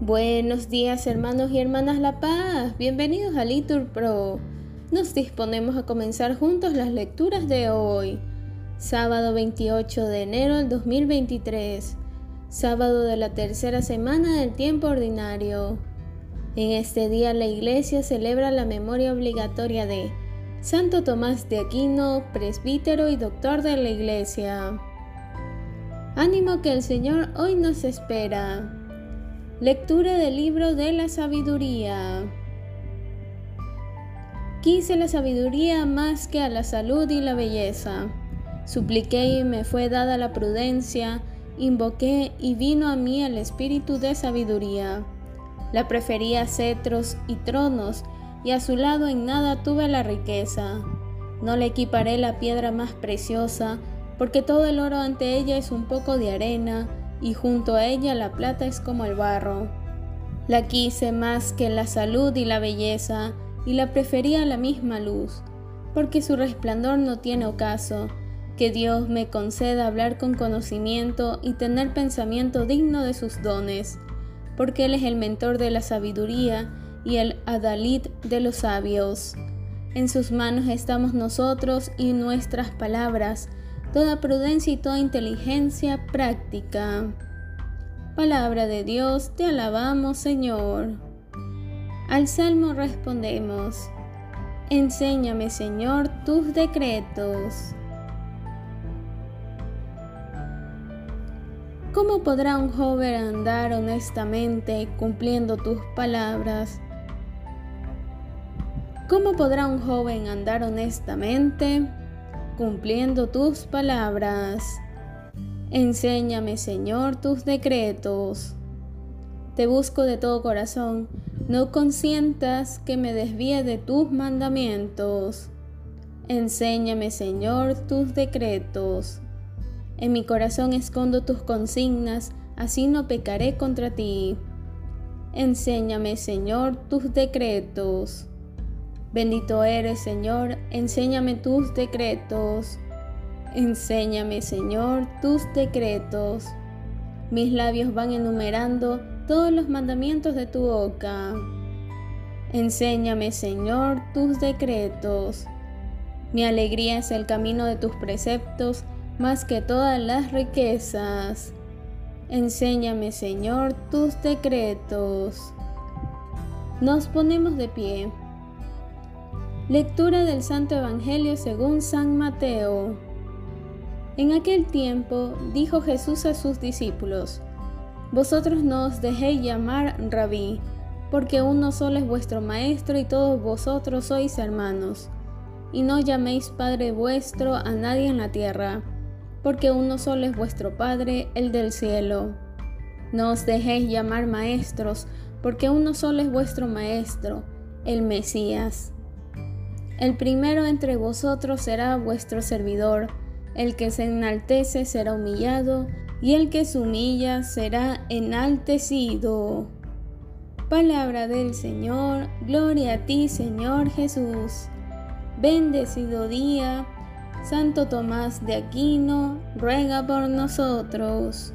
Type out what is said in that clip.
Buenos días hermanos y hermanas La Paz, bienvenidos a Litur Pro. Nos disponemos a comenzar juntos las lecturas de hoy, sábado 28 de enero del 2023, sábado de la tercera semana del tiempo ordinario. En este día la Iglesia celebra la memoria obligatoria de Santo Tomás de Aquino, presbítero y doctor de la Iglesia. Ánimo que el Señor hoy nos espera. Lectura del libro de la sabiduría. Quise la sabiduría más que a la salud y la belleza. Supliqué y me fue dada la prudencia, invoqué y vino a mí el espíritu de sabiduría. La prefería a cetros y tronos, y a su lado en nada tuve la riqueza. No le equiparé la piedra más preciosa, porque todo el oro ante ella es un poco de arena, y junto a ella la plata es como el barro. La quise más que la salud y la belleza, y la prefería a la misma luz, porque su resplandor no tiene ocaso, que Dios me conceda hablar con conocimiento y tener pensamiento digno de sus dones, porque Él es el mentor de la sabiduría y el adalid de los sabios. En sus manos estamos nosotros y nuestras palabras, toda prudencia y toda inteligencia práctica. Palabra de Dios, te alabamos Señor. Al salmo respondemos, Enséñame Señor tus decretos. ¿Cómo podrá un joven andar honestamente cumpliendo tus palabras? ¿Cómo podrá un joven andar honestamente? Cumpliendo tus palabras. Enséñame, Señor, tus decretos. Te busco de todo corazón, no consientas que me desvíe de tus mandamientos. Enséñame, Señor, tus decretos. En mi corazón escondo tus consignas, así no pecaré contra ti. Enséñame, Señor, tus decretos. Bendito eres, Señor, enséñame tus decretos. Enséñame, Señor, tus decretos. Mis labios van enumerando todos los mandamientos de tu boca. Enséñame, Señor, tus decretos. Mi alegría es el camino de tus preceptos más que todas las riquezas. Enséñame, Señor, tus decretos. Nos ponemos de pie. Lectura del Santo Evangelio según San Mateo. En aquel tiempo dijo Jesús a sus discípulos, Vosotros no os dejéis llamar rabí, porque uno solo es vuestro Maestro y todos vosotros sois hermanos. Y no llaméis Padre vuestro a nadie en la tierra, porque uno solo es vuestro Padre, el del cielo. No os dejéis llamar maestros, porque uno solo es vuestro Maestro, el Mesías. El primero entre vosotros será vuestro servidor, el que se enaltece será humillado, y el que se humilla será enaltecido. Palabra del Señor, gloria a ti Señor Jesús. Bendecido día, Santo Tomás de Aquino, ruega por nosotros.